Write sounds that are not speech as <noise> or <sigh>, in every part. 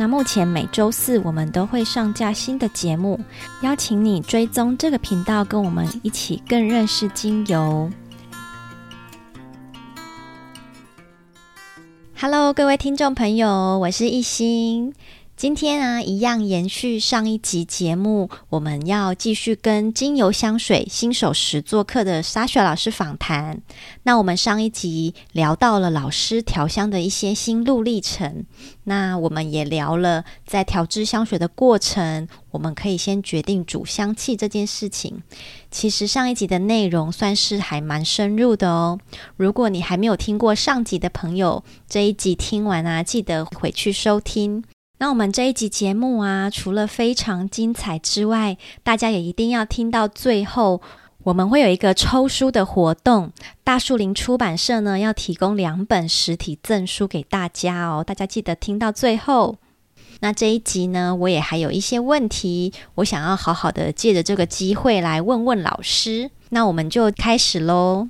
那目前每周四我们都会上架新的节目，邀请你追踪这个频道，跟我们一起更认识精油。Hello，各位听众朋友，我是一心。今天啊，一样延续上一集节目，我们要继续跟精油香水新手实作课的莎雪老师访谈。那我们上一集聊到了老师调香的一些心路历程，那我们也聊了在调制香水的过程，我们可以先决定主香气这件事情。其实上一集的内容算是还蛮深入的哦。如果你还没有听过上集的朋友，这一集听完啊，记得回去收听。那我们这一集节目啊，除了非常精彩之外，大家也一定要听到最后。我们会有一个抽书的活动，大树林出版社呢要提供两本实体赠书给大家哦，大家记得听到最后。那这一集呢，我也还有一些问题，我想要好好的借着这个机会来问问老师。那我们就开始喽。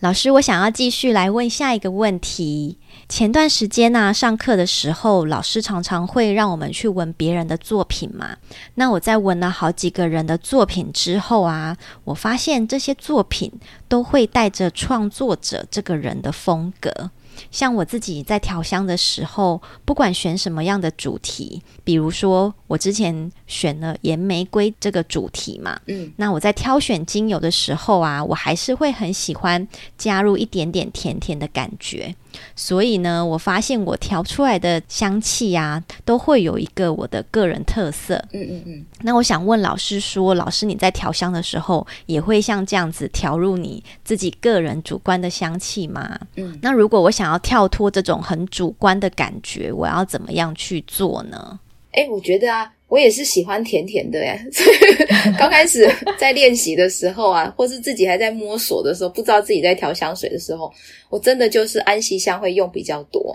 老师，我想要继续来问下一个问题。前段时间呢、上课的时候，老师常常会让我们去闻别人的作品嘛。那我在闻了好几个人的作品之后啊，我发现这些作品都会带着创作者这个人的风格。像我自己在调香的时候，不管选什么样的主题，比如说我之前选了岩玫瑰这个主题嘛，嗯，那我在挑选精油的时候啊，我还是会很喜欢加入一点点甜甜的感觉。所以呢，我发现我调出来的香气啊，都会有一个我的个人特色。嗯嗯嗯。那我想问老师说，老师你在调香的时候，也会像这样子调入你自己个人主观的香气吗？嗯。那如果我想想要跳脱这种很主观的感觉，我要怎么样去做呢？诶，我觉得啊。我也是喜欢甜甜的呀，所以 <laughs> 刚开始在练习的时候啊，或是自己还在摸索的时候，不知道自己在调香水的时候，我真的就是安息香会用比较多，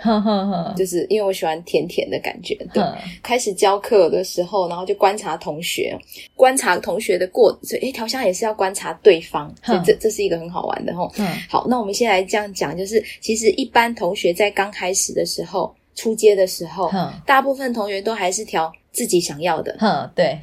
就是因为我喜欢甜甜的感觉。对，开始教课的时候，然后就观察同学，观察同学的过，所以诶，调香也是要观察对方，所以这这是一个很好玩的齁。好，那我们先来这样讲，就是其实一般同学在刚开始的时候，出街的时候，大部分同学都还是调。自己想要的，哼，对，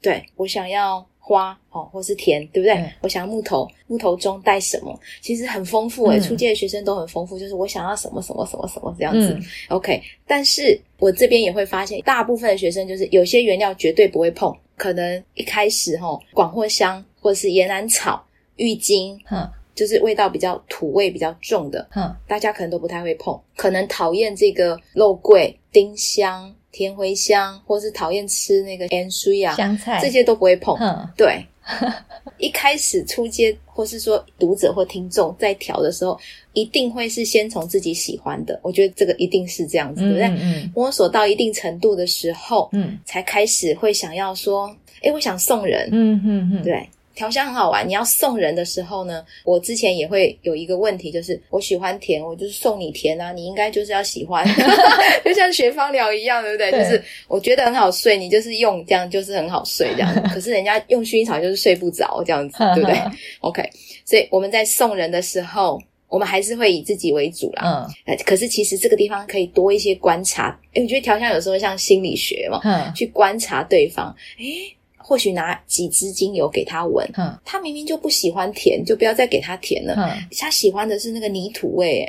对，我想要花哦，或是甜，对不对？嗯、我想要木头，木头中带什么？其实很丰富诶、嗯、初阶的学生都很丰富，就是我想要什么什么什么什么这样子。嗯、OK，但是我这边也会发现，大部分的学生就是有些原料绝对不会碰，可能一开始哈，广藿香或者是岩兰草、郁金，嗯，就是味道比较土味比较重的，嗯，大家可能都不太会碰，可能讨厌这个肉桂、丁香。甜茴香，或是讨厌吃那个盐水啊，香菜这些都不会碰。嗯对，<laughs> 一开始出街，或是说读者或听众在调的时候，一定会是先从自己喜欢的。我觉得这个一定是这样子，对不对？嗯，摸索到一定程度的时候，嗯，才开始会想要说，哎，我想送人。嗯嗯嗯，对。调香很好玩，你要送人的时候呢，我之前也会有一个问题，就是我喜欢甜，我就是送你甜啊，你应该就是要喜欢，<laughs> 就像学芳疗一样，对不对？对就是我觉得很好睡，你就是用这样就是很好睡这样，<laughs> 可是人家用薰衣草就是睡不着这样子，<laughs> 对不对？OK，所以我们在送人的时候，我们还是会以自己为主啦。嗯，可是其实这个地方可以多一些观察，诶我觉得调香有时候像心理学嘛，嗯，去观察对方，诶或许拿几支精油给他闻，嗯，他明明就不喜欢甜，就不要再给他甜了。嗯，他喜欢的是那个泥土味，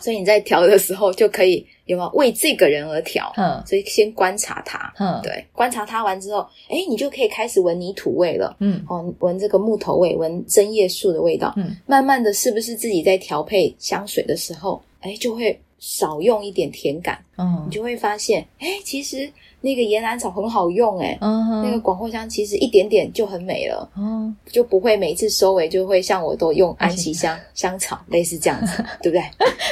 所以你在调的时候就可以有没有为这个人而调？嗯，所以先观察他，嗯，对，观察他完之后，诶，你就可以开始闻泥土味了。嗯，哦，闻这个木头味，闻针叶树的味道。嗯，慢慢的是不是自己在调配香水的时候，诶，就会少用一点甜感。嗯，你就会发现，诶，其实。那个岩兰草很好用诶、uh huh. 那个广藿香其实一点点就很美了，uh huh. 就不会每次收尾就会像我都用安息香、香草类似这样子，<laughs> 对不对？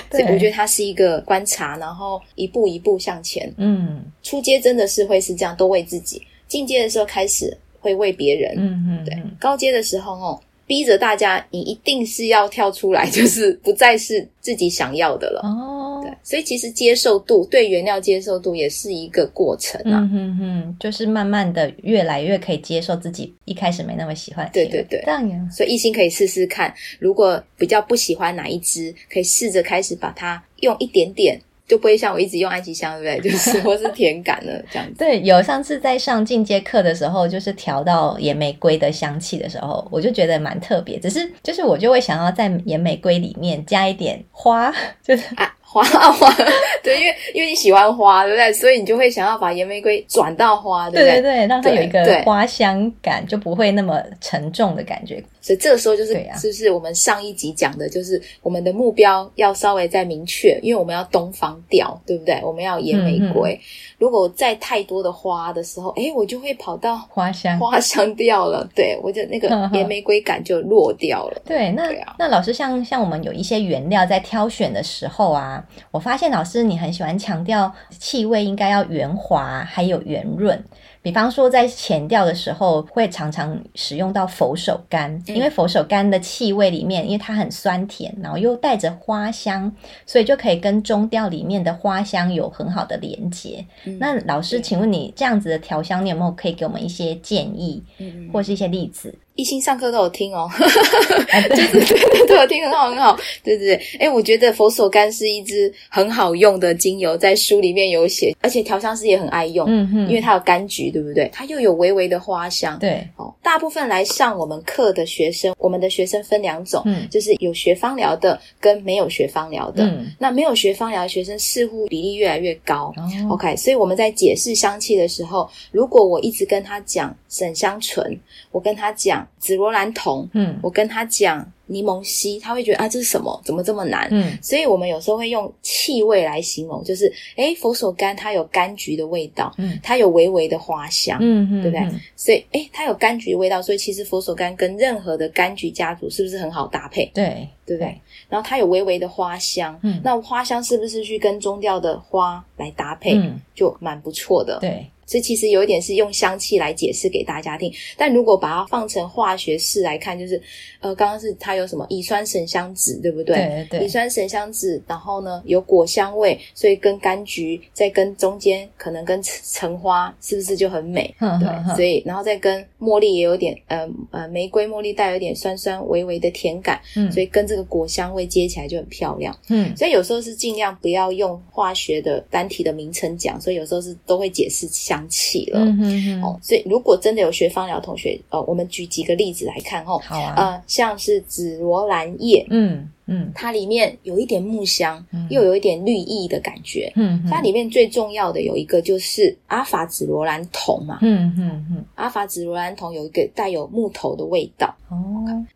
对，所以我觉得它是一个观察，然后一步一步向前。嗯，出阶真的是会是这样，都为自己；进阶的时候开始会为别人。嗯嗯，对。高阶的时候哦，逼着大家，你一定是要跳出来，就是不再是自己想要的了。哦，对。所以其实接受度对原料接受度也是一个过程啊。嗯哼哼，就是慢慢的越来越可以接受自己一开始没那么喜欢。对对对，这样呀。所以一心可以试试看，如果比较不喜欢哪一支，可以试着开始把它用一点点。就不会像我一直用埃及香，对不对？<laughs> 就是或是甜感了这样子。对，有上次在上进阶课的时候，就是调到野玫瑰的香气的时候，我就觉得蛮特别。只是就是我就会想要在野玫瑰里面加一点花，<laughs> 就是啊。花花，<laughs> 对，因为因为你喜欢花，对不对？所以你就会想要把岩玫瑰转到花，对不对？对对对，让它有一个花香感，就不会那么沉重的感觉。所以这个时候就是，是不是我们上一集讲的，就是我们的目标要稍微再明确，因为我们要东方调，对不对？我们要岩玫瑰。嗯嗯如果再太多的花的时候，诶，我就会跑到花香花香调了。对，我就那个 <laughs> 岩玫瑰感就落掉了。对，那那老师像像我们有一些原料在挑选的时候啊，我发现老师你很喜欢强调气味应该要圆滑，还有圆润。比方说，在前调的时候，会常常使用到佛手柑，嗯、因为佛手柑的气味里面，因为它很酸甜，然后又带着花香，所以就可以跟中调里面的花香有很好的连接。嗯、那老师，请问你这样子的调香，你有没有可以给我们一些建议，嗯、或是一些例子？一心上课都有听哦，<laughs> 就是都有听，很好很好，对对对。哎，我觉得佛手柑是一支很好用的精油，在书里面有写，而且调香师也很爱用，嗯哼，因为它有柑橘，对不对？它又有微微的花香，对。哦，大部分来上我们课的学生，我们的学生分两种，嗯，就是有学芳疗的跟没有学芳疗的。嗯，那没有学芳疗的学生似乎比例越来越高。哦，OK，所以我们在解释香气的时候，如果我一直跟他讲沈香醇，我跟他讲。紫罗兰酮，嗯，我跟他讲柠檬烯，他会觉得啊，这是什么？怎么这么难？嗯，所以我们有时候会用气味来形容，就是诶，佛手柑它有柑橘的味道，嗯，它有微微的花香，嗯嗯，对不对？所以诶，它有柑橘的味道，所以其实佛手柑跟任何的柑橘家族是不是很好搭配？对，对不对？然后它有微微的花香，嗯，那花香是不是去跟中调的花来搭配，嗯，就蛮不错的，对。这其实有一点是用香气来解释给大家听，但如果把它放成化学式来看，就是，呃，刚刚是它有什么乙酸神香酯，对不对？对对。乙酸神香酯，然后呢有果香味，所以跟柑橘再跟中间可能跟橙花，是不是就很美？呵呵呵对，所以然后再跟茉莉也有点，呃呃，玫瑰茉莉带有点酸酸微微的甜感，嗯，所以跟这个果香味接起来就很漂亮，嗯，所以有时候是尽量不要用化学的单体的名称讲，所以有时候是都会解释香气了，嗯哼哼。哦，所以如果真的有学芳疗同学，呃，我们举几个例子来看哦，好啊，呃，像是紫罗兰叶，嗯嗯，它里面有一点木香，嗯、又有一点绿意的感觉，嗯哼，它里面最重要的有一个就是阿法紫罗兰酮嘛，嗯嗯嗯，阿法紫罗兰酮有一个带有木头的味道，哦。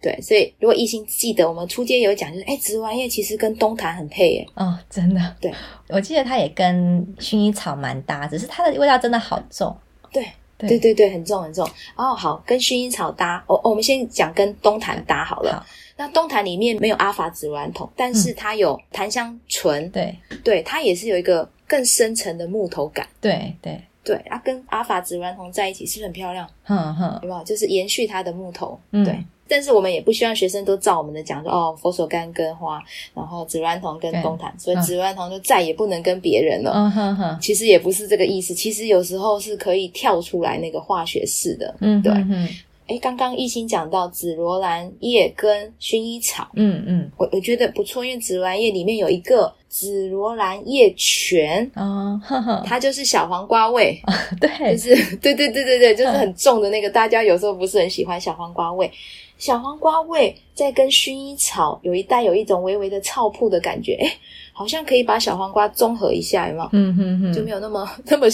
对，所以如果一心记得我们初阶有讲，就是哎，紫罗兰叶其实跟冬檀很配耶，哦，真的，对。我记得它也跟薰衣草蛮搭，只是它的味道真的好重。对，对，对，对，对，很重很重。哦，好，跟薰衣草搭。哦，哦我们先讲跟冬檀搭好了。好，那东檀里面没有阿法紫罗兰酮，但是它有檀香醇。对，对，它也是有一个更深层的木头感。对，对，对。它跟阿法紫罗兰酮在一起是不是很漂亮？哼哼，有没有？就是延续它的木头。嗯，对。但是我们也不希望学生都照我们的讲说哦，佛手柑跟花，然后紫罗兰酮跟冬檀，所以紫罗兰酮就再也不能跟别人了。嗯哼哼，其实也不是这个意思，其实有时候是可以跳出来那个化学式的。嗯，对。诶刚刚一心讲到紫罗兰叶跟薰衣草。嗯嗯，我我觉得不错，因为紫罗兰叶里面有一个紫罗兰叶醛。哦，呵呵，它就是小黄瓜味。<laughs> <laughs> 对，就是对对对对对，就是很重的那个，大家有时候不是很喜欢小黄瓜味。小黄瓜味再跟薰衣草有一带有一种微微的草铺的感觉，诶好像可以把小黄瓜综合一下，有没有？嗯哼哼，就没有那么 <laughs> 那么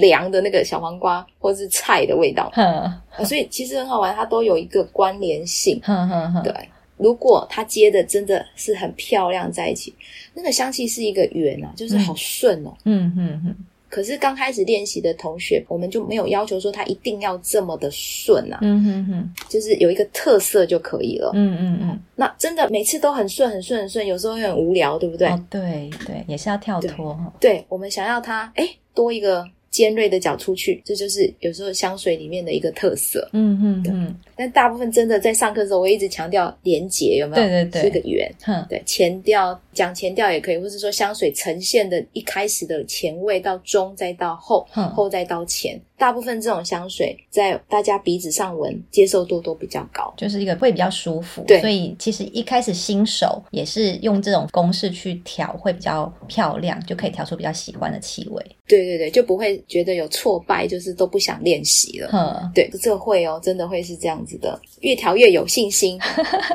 凉的那个小黄瓜或是菜的味道。<laughs> 嗯，所以其实很好玩，它都有一个关联性。嗯哼哼，对，如果它接的真的是很漂亮在一起，那个香气是一个圆啊，就是好顺哦。嗯哼哼。可是刚开始练习的同学，我们就没有要求说他一定要这么的顺啊，嗯哼哼，就是有一个特色就可以了，嗯嗯嗯。那真的每次都很顺很顺很顺，有时候会很无聊，对不对？哦，对对，也是要跳脱。对，对，我们想要他哎多一个尖锐的角出去，这就是有时候香水里面的一个特色。嗯嗯嗯。但大部分真的在上课的时候，我一直强调连结，有没有？对对对，是个圆。对，前调讲前调也可以，或是说香水呈现的一开始的前味到中再到后，后再到前。大部分这种香水在大家鼻子上闻接受度都比较高，就是一个会比较舒服。对，所以其实一开始新手也是用这种公式去调，会比较漂亮，就可以调出比较喜欢的气味。对对对，就不会觉得有挫败，就是都不想练习了。嗯，对，这会哦，真的会是这样子的，越调越有信心。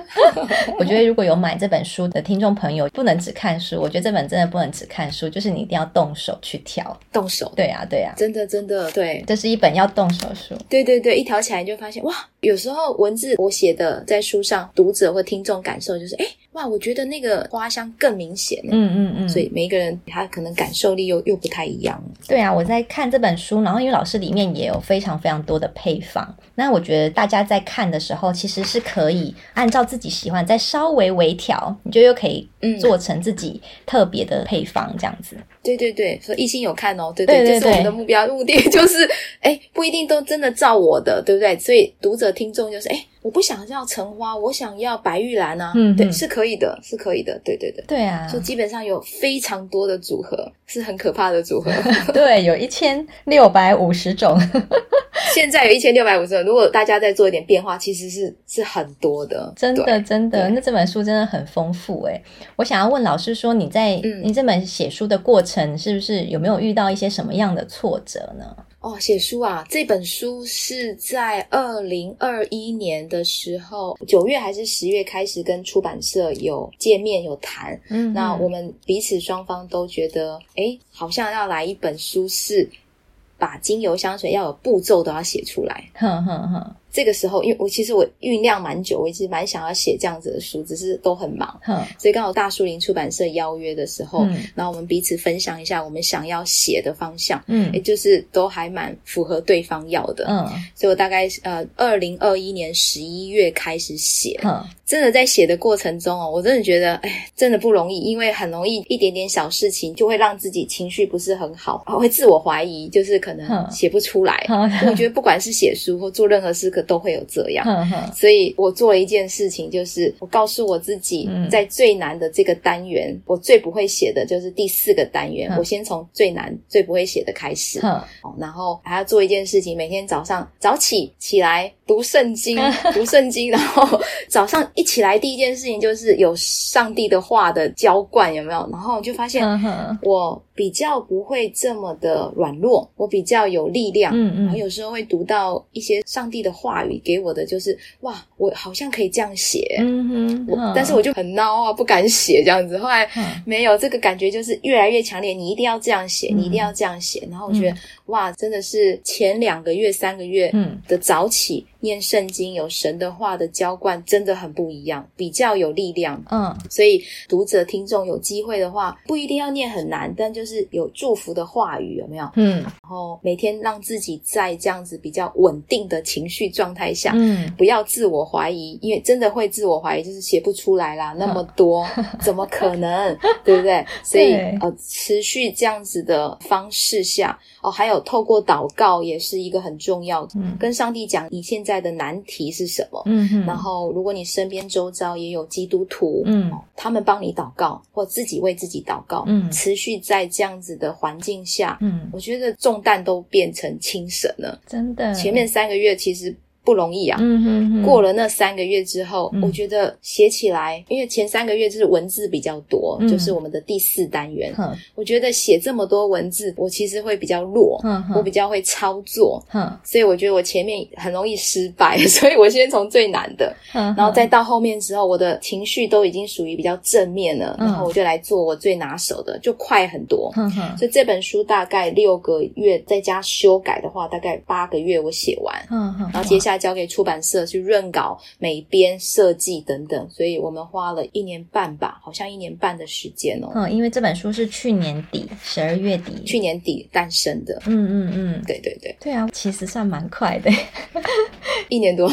<laughs> 我觉得如果有买这本书的听众朋友，不能只看书。我觉得这本真的不能只看书，就是你一定要动手去调，动手。对啊，对啊，真的真的对。这是一本要动手书。对对对，一调起来你就发现哇，有时候文字我写的在书上，读者或听众感受就是，哎，哇，我觉得那个花香更明显。嗯嗯嗯。所以每一个人他可能感受力又又不太一样。对啊，我在看这本书，然后因为老师里面也有非常非常多的配方，那我觉得大家在看的时候，其实是可以按照自己喜欢再稍微微调，你就又可以做成自己特别的配方这样子。对对对，所以一心有看哦，对对，对对对，这是我们的目标目的，就是哎，不一定都真的照我的，对不对？所以读者听众就是哎。我不想要橙花，我想要白玉兰啊！嗯，对，是可以的，是可以的，对对对，对啊，就基本上有非常多的组合，是很可怕的组合。<laughs> 对，有一千六百五十种，<laughs> 现在有一千六百五十种。如果大家再做一点变化，其实是是很多的，真的真的。那这本书真的很丰富诶。我想要问老师说，你在你这本写书的过程，是不是有没有遇到一些什么样的挫折呢？哦，写书啊，这本书是在二零二一年的时候，九月还是十月开始跟出版社有见面有谈，嗯哼，那我们彼此双方都觉得，哎，好像要来一本书，是把精油香水要有步骤都要写出来，哼哼哼。这个时候，因为我其实我酝酿蛮久，我一直蛮想要写这样子的书，只是都很忙，嗯，所以刚好大树林出版社邀约的时候，嗯，然后我们彼此分享一下我们想要写的方向，嗯，也就是都还蛮符合对方要的，嗯，所以我大概呃二零二一年十一月开始写，嗯，真的在写的过程中哦，我真的觉得哎，真的不容易，因为很容易一点点小事情就会让自己情绪不是很好，会自我怀疑，就是可能写不出来。<laughs> 嗯，我觉得不管是写书或做任何事，可都会有这样，呵呵，所以我做了一件事情，就是我告诉我自己，在最难的这个单元，嗯、我最不会写的就是第四个单元，我先从最难、最不会写的开始，呵然后还要做一件事情，每天早上早起起来读圣经，读圣经，然后早上一起来第一件事情就是有上帝的话的浇灌，有没有？然后就发现我比较不会这么的软弱，我比较有力量，嗯嗯，然后有时候会读到一些上帝的话语给。我的就是哇，我好像可以这样写，嗯哼，我但是我就很孬啊，不敢写这样子。后来没有这个感觉，就是越来越强烈。你一定要这样写，你一定要这样写。然后我觉得哇，真的是前两个月、三个月的早起。念圣经有神的话的浇灌真的很不一样，比较有力量。嗯，所以读者听众有机会的话，不一定要念很难，但就是有祝福的话语，有没有？嗯，然后每天让自己在这样子比较稳定的情绪状态下，嗯，不要自我怀疑，因为真的会自我怀疑，就是写不出来啦，那么多 <laughs> 怎么可能？对不对？所以呃，持续这样子的方式下，哦，还有透过祷告也是一个很重要的，嗯，跟上帝讲你现在。的难题是什么？嗯哼，然后如果你身边周遭也有基督徒，嗯，他们帮你祷告，或自己为自己祷告，嗯，持续在这样子的环境下，嗯，我觉得重担都变成轻省了，真的。前面三个月其实。不容易啊！嗯哼哼，过了那三个月之后，嗯、我觉得写起来，因为前三个月就是文字比较多，嗯、就是我们的第四单元。嗯、我觉得写这么多文字，我其实会比较弱，嗯、哼我比较会操作，嗯、所以我觉得我前面很容易失败，<laughs> 所以我先从最难的，嗯、哼然后再到后面之后，我的情绪都已经属于比较正面了，嗯、然后我就来做我最拿手的，就快很多。嗯、哼所以这本书大概六个月，再加修改的话，大概八个月我写完。嗯、哼然后接下来。下交给出版社去润稿、美编、设计等等，所以我们花了一年半吧，好像一年半的时间哦。嗯，因为这本书是去年底十二月底，去年底诞生的。嗯嗯嗯，对对对，对啊，其实算蛮快的，<laughs> 一年多，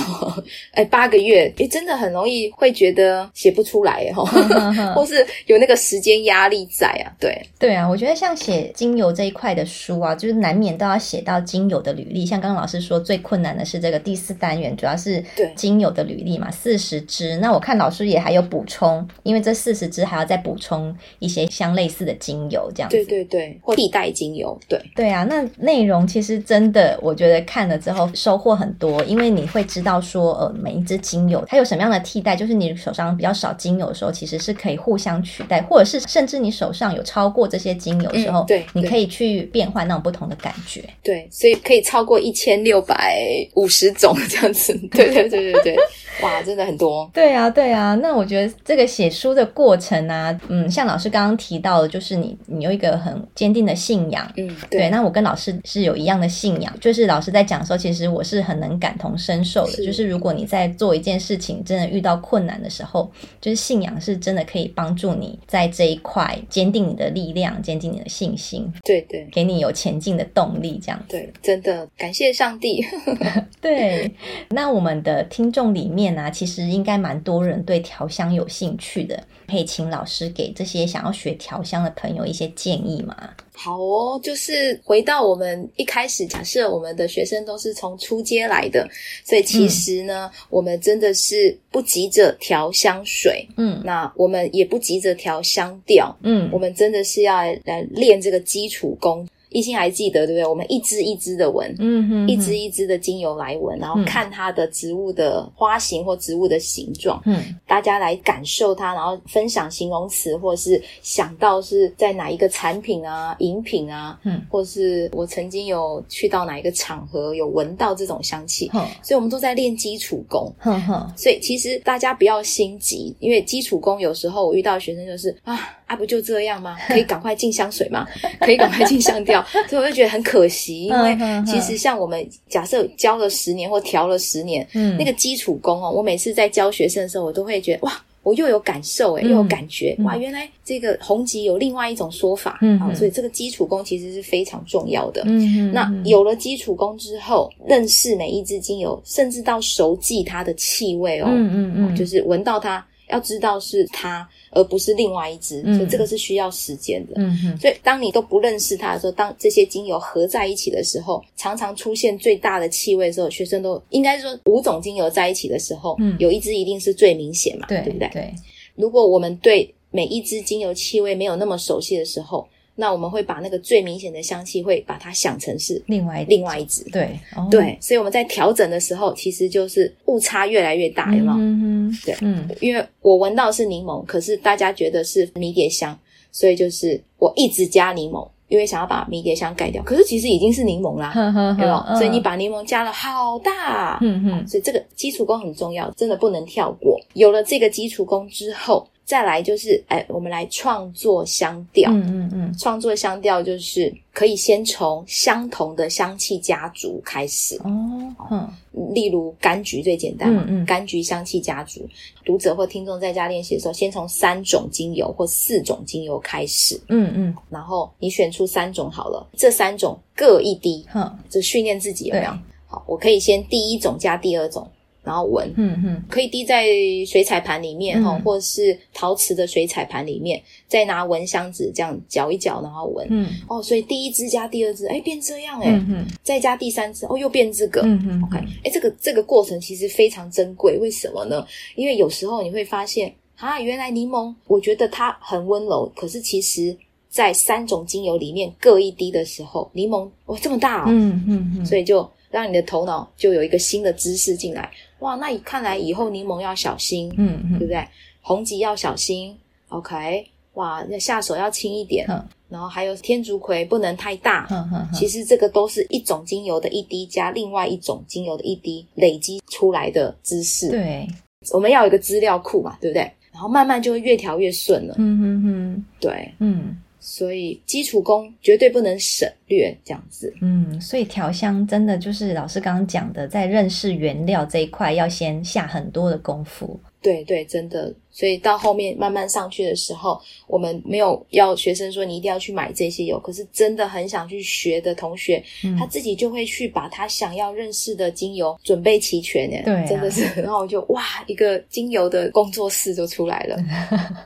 哎，八个月，哎，真的很容易会觉得写不出来哦，<laughs> 或是有那个时间压力在啊。对。对啊，我觉得像写精油这一块的书啊，就是难免都要写到精油的履历，像刚刚老师说最困难的是这个第四单元，主要是精油的履历嘛，四十支。那我看老师也还有补充，因为这四十支还要再补充一些相类似的精油，这样子。对对对，或替代精油。对对啊，那内容其实真的，我觉得看了之后收获很多，因为你会知道说，呃，每一支精油它有什么样的替代，就是你手上比较少精油的时候，其实是可以互相取代，或者是甚至你手上有超过这些精油的时候，嗯、对，你可以去变换那种不同的感觉。对，所以可以超过一千六百五十种 <laughs> 这样子。对对对对对。哇，真的很多。对啊，对啊。那我觉得这个写书的过程啊，嗯，像老师刚刚提到的，就是你你有一个很坚定的信仰。嗯，对。对，那我跟老师是有一样的信仰，就是老师在讲的时候，其实我是很能感同身受的。是。就是如果你在做一件事情，真的遇到困难的时候，就是信仰是真的可以帮助你在这一块坚定你的力量，坚定你的信心。对对，给你有前进的动力，这样。对，真的感谢上帝。<laughs> 对，<laughs> 那我们的听众里面。呢啊，其实应该蛮多人对调香有兴趣的，可以请老师给这些想要学调香的朋友一些建议吗？好哦，就是回到我们一开始，假设我们的学生都是从初阶来的，所以其实呢，嗯、我们真的是不急着调香水，嗯，那我们也不急着调香调，嗯，我们真的是要来练这个基础功。一心还记得对不对？我们一支一支的闻，嗯一支一支的精油来闻，然后看它的植物的花型或植物的形状，嗯，大家来感受它，然后分享形容词，或是想到是在哪一个产品啊、饮品啊，嗯，或是我曾经有去到哪一个场合有闻到这种香气，嗯，所以我们都在练基础功，哼哼，所以其实大家不要心急，因为基础功有时候我遇到的学生就是啊。啊，不就这样吗？可以赶快进香水吗？可以赶快进香调，所以我就觉得很可惜，因为其实像我们假设教了十年或调了十年，嗯，那个基础功哦，我每次在教学生的时候，我都会觉得哇，我又有感受诶，又有感觉，哇，原来这个红极有另外一种说法，嗯，啊，所以这个基础功其实是非常重要的。嗯，那有了基础功之后，认识每一支精油，甚至到熟记它的气味哦，嗯嗯嗯，就是闻到它。要知道是它，而不是另外一只，嗯、所以这个是需要时间的。嗯哼，所以当你都不认识它的时候，当这些精油合在一起的时候，常常出现最大的气味的时候，学生都应该说五种精油在一起的时候，嗯，有一支一定是最明显嘛，对，对不对？对。如果我们对每一支精油气味没有那么熟悉的时候，那我们会把那个最明显的香气，会把它想成是另外另外一支，对、哦、对，所以我们在调整的时候，其实就是误差越来越大，有没有？嗯哼，对，嗯，因为我闻到是柠檬，可是大家觉得是迷迭香，所以就是我一直加柠檬，因为想要把迷迭香盖掉，可是其实已经是柠檬啦，呵呵呵对吧？所以你把柠檬加了好大，嗯哼，所以这个基础功很重要，真的不能跳过。有了这个基础功之后。再来就是，哎，我们来创作香调。嗯嗯嗯，创作香调就是可以先从相同的香气家族开始。哦，嗯，例如柑橘最简单嘛，嗯嗯，柑橘香气家族。读者或听众在家练习的时候，先从三种精油或四种精油开始。嗯嗯，然后你选出三种好了，这三种各一滴。嗯，就训练自己有没有？对好，我可以先第一种加第二种。然后闻，嗯嗯，可以滴在水彩盘里面哈，嗯、或者是陶瓷的水彩盘里面，再拿蚊香纸这样搅一搅，然后闻，嗯，哦，所以第一支加第二支，哎，变这样哎，嗯嗯，再加第三支，哦，又变这个，嗯嗯，OK，哎，这个这个过程其实非常珍贵，为什么呢？因为有时候你会发现，啊，原来柠檬，我觉得它很温柔，可是其实在三种精油里面各一滴的时候，柠檬哇这么大哦，嗯嗯嗯，所以就让你的头脑就有一个新的知识进来。哇，那看来以后柠檬要小心，嗯，嗯对不对？红棘要小心，OK。哇，那下手要轻一点，嗯、然后还有天竺葵不能太大，嗯嗯嗯、其实这个都是一种精油的一滴加另外一种精油的一滴累积出来的知识。对，我们要有一个资料库嘛，对不对？然后慢慢就会越调越顺了。嗯哼哼，对，嗯。所以基础功绝对不能省略，这样子。嗯，所以调香真的就是老师刚刚讲的，在认识原料这一块要先下很多的功夫。对对，真的。所以到后面慢慢上去的时候，我们没有要学生说你一定要去买这些油，可是真的很想去学的同学，嗯、他自己就会去把他想要认识的精油准备齐全耶。对、啊，真的是。<laughs> 然后就哇，一个精油的工作室就出来了。<laughs>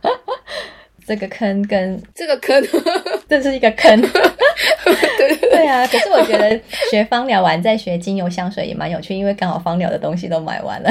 <laughs> 这个坑跟这个坑，<laughs> 这是一个坑。<laughs> 对对啊，可是我觉得学芳疗完再学精油香水也蛮有趣，因为刚好芳疗的东西都买完了。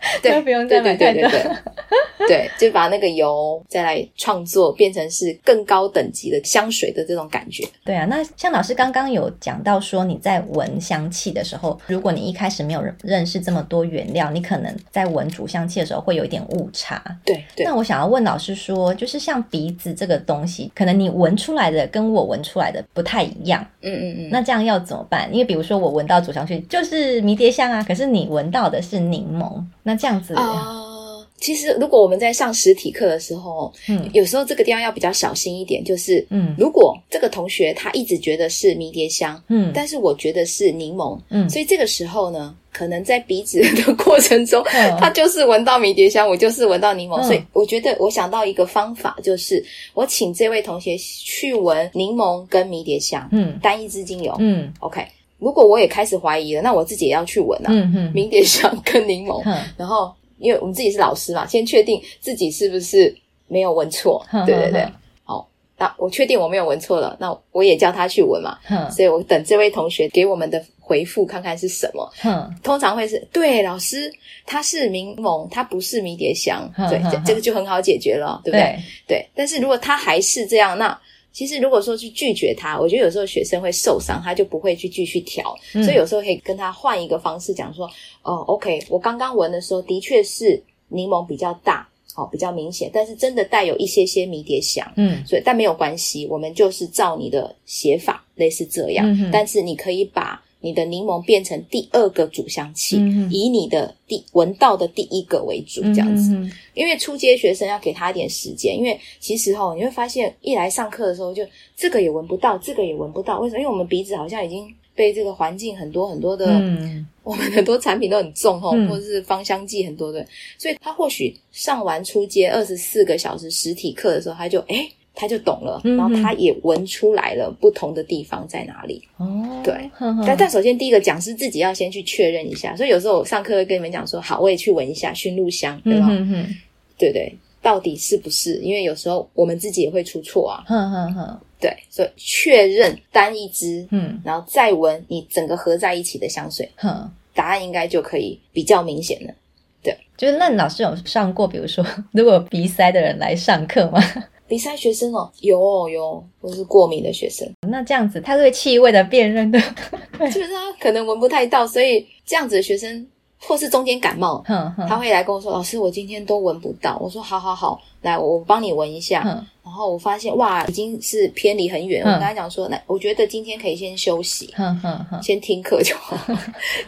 <laughs> 对，不用再买太多。对，对，对，对，对，对，就把那个油再来创作，变成是更高等级的香水的这种感觉。对啊，那像老师刚刚有讲到说，你在闻香气的时候，如果你一开始没有认识这么多原料，你可能在闻主香气的时候会有一点误差。对对。那我想要问老师说，就是像鼻子这个东西，可能你闻出来的跟我闻出来的不太一样。嗯嗯嗯。那这样要怎么办？因为比如说我闻到主香气就是迷迭香啊，可是你闻到的是柠檬。那这样子啊、呃，其实如果我们在上实体课的时候，嗯，有时候这个地方要比较小心一点，就是，嗯，如果这个同学他一直觉得是迷迭香，嗯，但是我觉得是柠檬，嗯，所以这个时候呢，可能在鼻子的过程中，嗯、<laughs> 他就是闻到迷迭香，我就是闻到柠檬，嗯、所以我觉得我想到一个方法，就是我请这位同学去闻柠檬跟迷迭香，嗯，单一支精油，嗯，OK。如果我也开始怀疑了，那我自己也要去闻啊。嗯哼，迷迭香跟柠檬，嗯、然后因为我们自己是老师嘛，先确定自己是不是没有闻错。嗯、对对对，嗯、好，那我确定我没有闻错了，那我也叫他去闻嘛。嗯，所以我等这位同学给我们的回复看看是什么。嗯，通常会是对老师，他是柠檬，他不是迷迭香。嗯、对，这这个就很好解决了，对不？对，对，但是如果他还是这样，那。其实，如果说去拒绝他，我觉得有时候学生会受伤，他就不会去继续调。嗯、所以有时候可以跟他换一个方式讲说：“哦，OK，我刚刚闻的时候的确是柠檬比较大，哦，比较明显，但是真的带有一些些迷迭香。嗯，所以但没有关系，我们就是照你的写法，类似这样。嗯、但是你可以把。”你的柠檬变成第二个主香气，嗯、以你的第闻到的第一个为主，这样子。嗯、因为初阶学生要给他一点时间，因为其实哦，你会发现一来上课的时候就这个也闻不到，这个也闻不到，为什么？因为我们鼻子好像已经被这个环境很多很多的，嗯、我们很多产品都很重齁，嗯、或者是芳香剂很多的，所以他或许上完初阶二十四个小时实体课的时候，他就诶他就懂了，然后他也闻出来了不同的地方在哪里。哦，对，但但首先第一个讲师自己要先去确认一下，所以有时候我上课会跟你们讲说，好，我也去闻一下熏露香，对吧？嗯哼，对对，到底是不是？因为有时候我们自己也会出错啊。哼哼哼，对，所以确认单一支，嗯，然后再闻你整个合在一起的香水，哼，答案应该就可以比较明显了。对，就是那老师有上过，比如说如果鼻塞的人来上课吗？鼻塞学生哦，有哦有，都是过敏的学生。那这样子，他对气味的辨认的，<laughs> 就是他可能闻不太到，所以这样子的学生，或是中间感冒，他会来跟我说：“老师，我今天都闻不到。”我说：“好好好，来，我帮你闻一下。哼”然后我发现哇，已经是偏离很远。我跟他讲说：“来，我觉得今天可以先休息，先听课就好，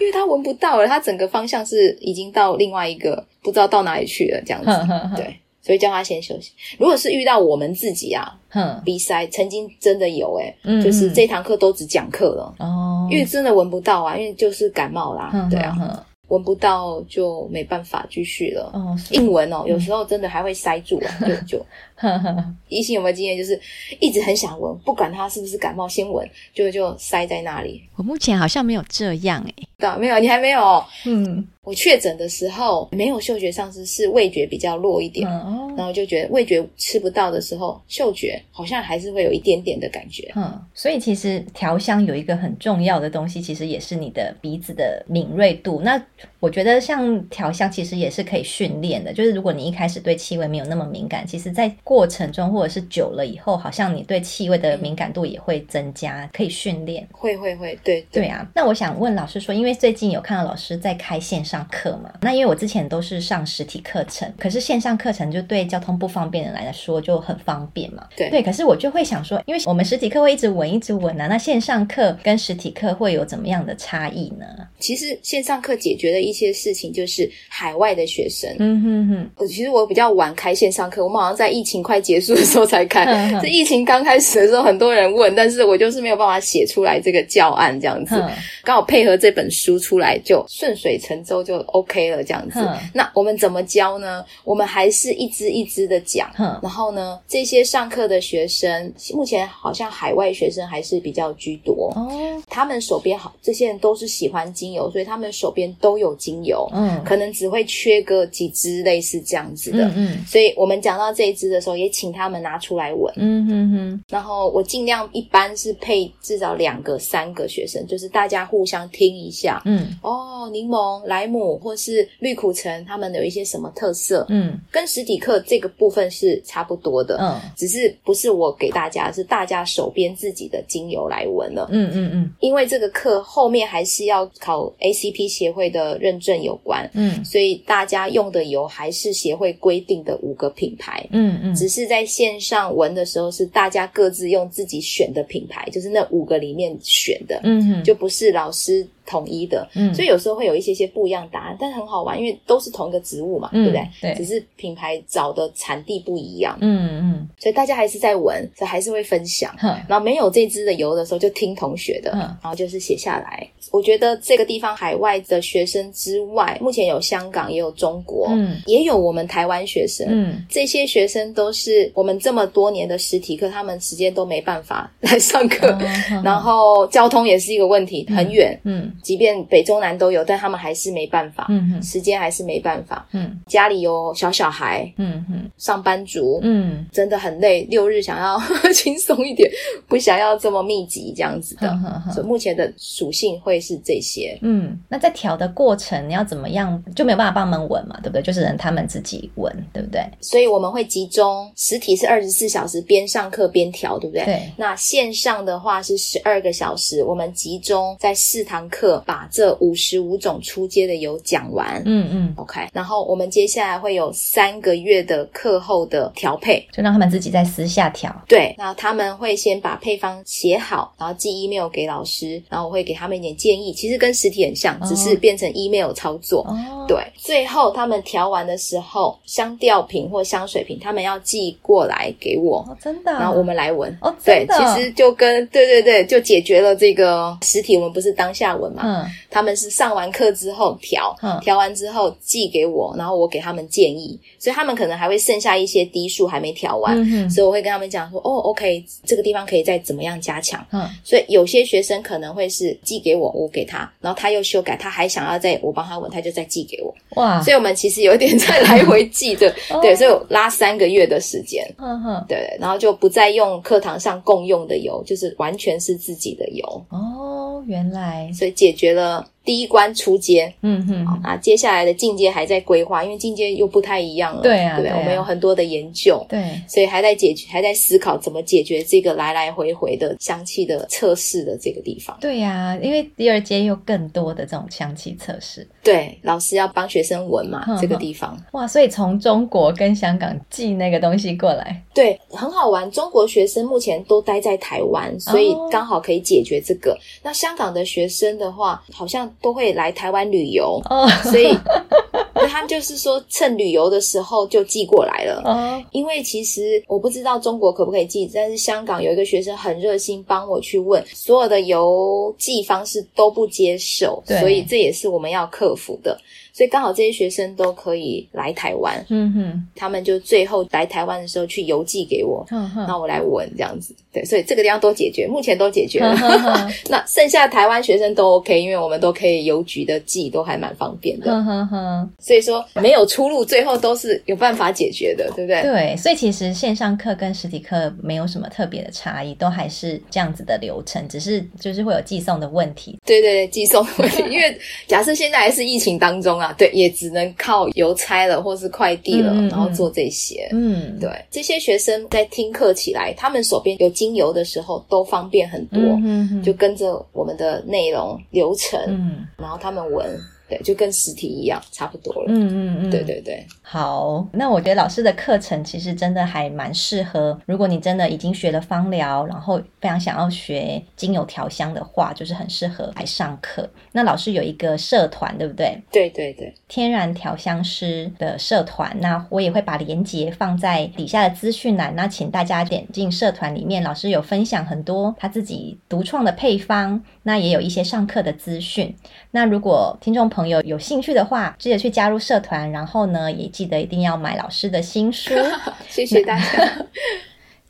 因为他闻不到了，他整个方向是已经到另外一个不知道到哪里去了，这样子，对。”所以叫他先休息。如果是遇到我们自己啊，哼鼻塞曾经真的有诶、欸嗯、就是这堂课都只讲课了哦，因为真的闻不到啊，因为就是感冒啦，嗯、对啊。闻不到就没办法继续了。哦，硬闻哦，有时候真的还会塞住啊，就 <laughs> 就。<laughs> 一心有没有经验？就是一直很想闻，不管他是不是感冒，先闻就就塞在那里。我目前好像没有这样诶、欸。对，没有，你还没有。嗯，我确诊的时候没有嗅觉丧失，是味觉比较弱一点，嗯哦、然后就觉得味觉吃不到的时候，嗅觉好像还是会有一点点的感觉。嗯，所以其实调香有一个很重要的东西，其实也是你的鼻子的敏锐度。那我觉得像调香，其实也是可以训练的。就是如果你一开始对气味没有那么敏感，其实在过程中或者是久了以后，好像你对气味的敏感度也会增加，可以训练。会会会，对对，对啊。那我想问老师说，因为最近有看到老师在开线上课嘛。那因为我之前都是上实体课程，可是线上课程就对交通不方便的人来说就很方便嘛。对对，可是我就会想说，因为我们实体课会一直闻一直闻啊，那线上课跟实体课会有怎么样的差异呢？其实线上课解决的一些事情就是海外的学生，嗯哼哼。其实我比较晚开线上课，我们好像在疫情快结束的时候才开。这疫情刚开始的时候，很多人问，但是我就是没有办法写出来这个教案这样子，刚好配合这本书出来，就顺水成舟就 OK 了这样子。那我们怎么教呢？我们还是一支一支的讲，然后呢，这些上课的学生，目前好像海外学生还是比较居多。哦。他们手边好，这些人都是喜欢精油，所以他们手边都有精油，嗯，可能只会缺个几支类似这样子的，嗯，嗯，所以我们讲到这一支的时候，也请他们拿出来闻，嗯哼哼。然后我尽量一般是配至少两个、三个学生，就是大家互相听一下，嗯，哦，柠檬、莱姆或是绿苦橙，他们有一些什么特色，嗯，跟实体课这个部分是差不多的，嗯，只是不是我给大家，是大家手边自己的精油来闻了，嗯嗯嗯，因为这个课后面还是要考 ACP 协会的认证有关，嗯，所以大家用的油还是协会规定的五个品牌，嗯嗯，只是在线上闻的时候是大家各自用自己选的品牌，就是那五个里面选的，嗯，就不是老师。统一的，嗯，所以有时候会有一些些不一样答案，但是很好玩，因为都是同一个植物嘛，嗯、对不对？对，只是品牌找的产地不一样，嗯嗯，所以大家还是在闻，所以还是会分享。嗯、然后没有这支的油的时候，就听同学的，嗯、然后就是写下来。我觉得这个地方海外的学生之外，目前有香港，也有中国，嗯，也有我们台湾学生，嗯，这些学生都是我们这么多年的实体课，他们时间都没办法来上课，嗯、然后交通也是一个问题，很远，嗯。嗯即便北中南都有，但他们还是没办法，嗯哼，时间还是没办法，嗯，家里有小小孩，嗯哼，上班族，嗯，真的很累，六日想要 <laughs> 轻松一点，不想要这么密集这样子的，呵呵所以目前的属性会是这些，嗯，那在调的过程你要怎么样，就没有办法帮他们闻嘛，对不对？就是让他们自己闻，对不对？所以我们会集中，实体是二十四小时边上课边调，对不对？对。那线上的话是十二个小时，我们集中在四堂课。把这五十五种出街的油讲完，嗯嗯，OK。然后我们接下来会有三个月的课后的调配，就让他们自己在私下调。对，那他们会先把配方写好，然后寄 email 给老师，然后我会给他们一点建议。其实跟实体很像，只是变成 email 操作。哦，对。最后他们调完的时候，香调瓶或香水瓶，他们要寄过来给我。哦，真的。然后我们来闻。哦，对，其实就跟对对对，就解决了这个实体，我们不是当下闻嘛。嗯，他们是上完课之后调，嗯，调完之后寄给我，然后我给他们建议，所以他们可能还会剩下一些低数还没调完，嗯哼，所以我会跟他们讲说，哦，OK，这个地方可以再怎么样加强，嗯，所以有些学生可能会是寄给我，我给他，然后他又修改，他还想要再我帮他问，他就再寄给我，哇，所以我们其实有点在来回寄的，<laughs> 对，所以我拉三个月的时间，嗯哼，对，然后就不再用课堂上共用的油，就是完全是自己的油，哦，原来，所以解决了。第一关出阶，嗯哼，好，那接下来的进阶还在规划，因为进阶又不太一样了，对啊，对，我们有很多的研究，对，所以还在解决，还在思考怎么解决这个来来回回的香气的测试的这个地方。对呀，因为第二阶又更多的这种香气测试，对，老师要帮学生闻嘛，这个地方，哇，所以从中国跟香港寄那个东西过来，对，很好玩。中国学生目前都待在台湾，所以刚好可以解决这个。那香港的学生的话，好像。都会来台湾旅游，oh. 所以 <laughs> 他们就是说趁旅游的时候就寄过来了。Oh. 因为其实我不知道中国可不可以寄，但是香港有一个学生很热心帮我去问，所有的邮寄方式都不接受，所以这也是我们要克服的。所以刚好这些学生都可以来台湾，嗯哼，他们就最后来台湾的时候去邮寄给我，嗯哼，那我来闻这样子，对，所以这个地方都解决，目前都解决了。<laughs> 那剩下台湾学生都 OK，因为我们都可以邮局的寄，都还蛮方便的。嗯哼哼所以说没有出路，最后都是有办法解决的，对不对？对，所以其实线上课跟实体课没有什么特别的差异，都还是这样子的流程，只是就是会有寄送的问题。对对对，寄送的问题，<laughs> 因为假设现在还是疫情当中。啊，对，也只能靠邮差了，或是快递了，嗯、然后做这些。嗯，对，这些学生在听课起来，他们手边有精油的时候，都方便很多，嗯、就跟着我们的内容流程，嗯，然后他们闻。对，就跟实体一样，差不多了。嗯嗯嗯，对对对。好，那我觉得老师的课程其实真的还蛮适合，如果你真的已经学了芳疗，然后非常想要学精油调香的话，就是很适合来上课。那老师有一个社团，对不对？对对对，天然调香师的社团，那我也会把链接放在底下的资讯栏，那请大家点进社团里面。老师有分享很多他自己独创的配方，那也有一些上课的资讯。那如果听众朋友有兴趣的话，记得去加入社团，然后呢，也记得一定要买老师的新书。<laughs> 谢谢大家。<laughs>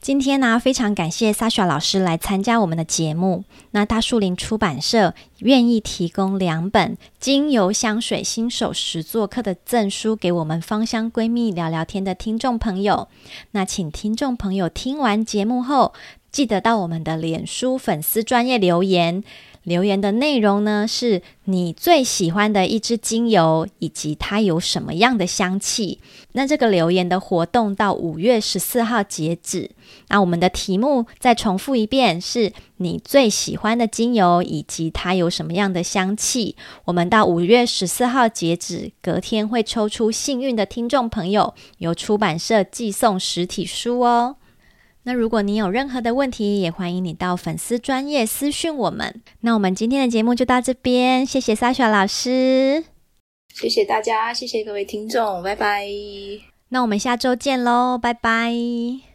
今天呢，非常感谢 Sasha 老师来参加我们的节目。那大树林出版社愿意提供两本精油香水新手实作课的赠书给我们芳香闺蜜聊聊天的听众朋友。那请听众朋友听完节目后，记得到我们的脸书粉丝专业留言。留言的内容呢，是你最喜欢的一支精油，以及它有什么样的香气。那这个留言的活动到五月十四号截止。那我们的题目再重复一遍，是你最喜欢的精油，以及它有什么样的香气。我们到五月十四号截止，隔天会抽出幸运的听众朋友，由出版社寄送实体书哦。那如果你有任何的问题，也欢迎你到粉丝专业私讯我们。那我们今天的节目就到这边，谢谢 Sasha 老师，谢谢大家，谢谢各位听众，拜拜。那我们下周见喽，拜拜。